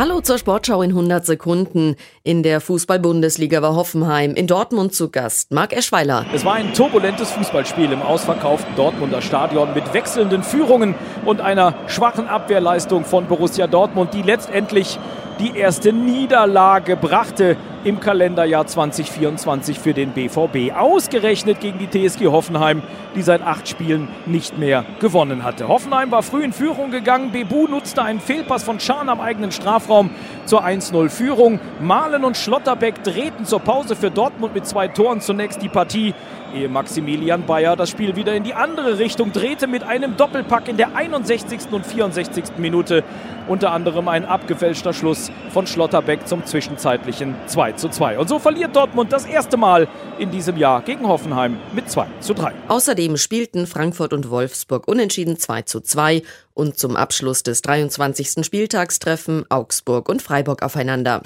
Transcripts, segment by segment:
Hallo zur Sportschau in 100 Sekunden. In der Fußball-Bundesliga war Hoffenheim in Dortmund zu Gast. Marc Eschweiler. Es war ein turbulentes Fußballspiel im ausverkauften Dortmunder Stadion mit wechselnden Führungen und einer schwachen Abwehrleistung von Borussia Dortmund, die letztendlich die erste Niederlage brachte im Kalenderjahr 2024 für den BVB. Ausgerechnet gegen die TSG Hoffenheim, die seit acht Spielen nicht mehr gewonnen hatte. Hoffenheim war früh in Führung gegangen. Bebu nutzte einen Fehlpass von Schahn am eigenen Strafraum zur 1-0-Führung. Malen und Schlotterbeck drehten zur Pause für Dortmund mit zwei Toren zunächst die Partie ehe Maximilian Bayer das Spiel wieder in die andere Richtung drehte mit einem Doppelpack in der 61. und 64. Minute. Unter anderem ein abgefälschter Schluss von Schlotterbeck zum zwischenzeitlichen 2 zu 2. Und so verliert Dortmund das erste Mal in diesem Jahr gegen Hoffenheim mit 2 zu 3. Außerdem spielten Frankfurt und Wolfsburg unentschieden 2 zu 2 und zum Abschluss des 23. Spieltags treffen Augsburg und Freiburg aufeinander.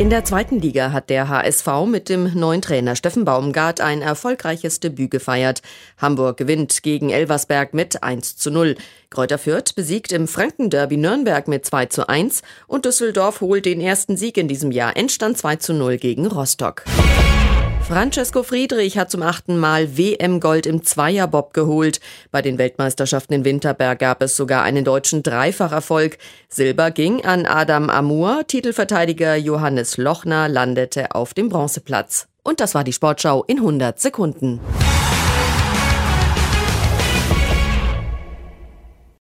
In der zweiten Liga hat der HSV mit dem neuen Trainer Steffen Baumgart ein erfolgreiches Debüt gefeiert. Hamburg gewinnt gegen Elversberg mit 1 zu 0. Kräuter Fürth besiegt im Frankenderby Nürnberg mit 2 zu 1 und Düsseldorf holt den ersten Sieg in diesem Jahr. Endstand 2 zu 0 gegen Rostock. Francesco Friedrich hat zum achten Mal WM-Gold im Zweierbob geholt. Bei den Weltmeisterschaften in Winterberg gab es sogar einen deutschen Dreifacherfolg. Silber ging an Adam Amur, Titelverteidiger Johannes Lochner landete auf dem Bronzeplatz. Und das war die Sportschau in 100 Sekunden.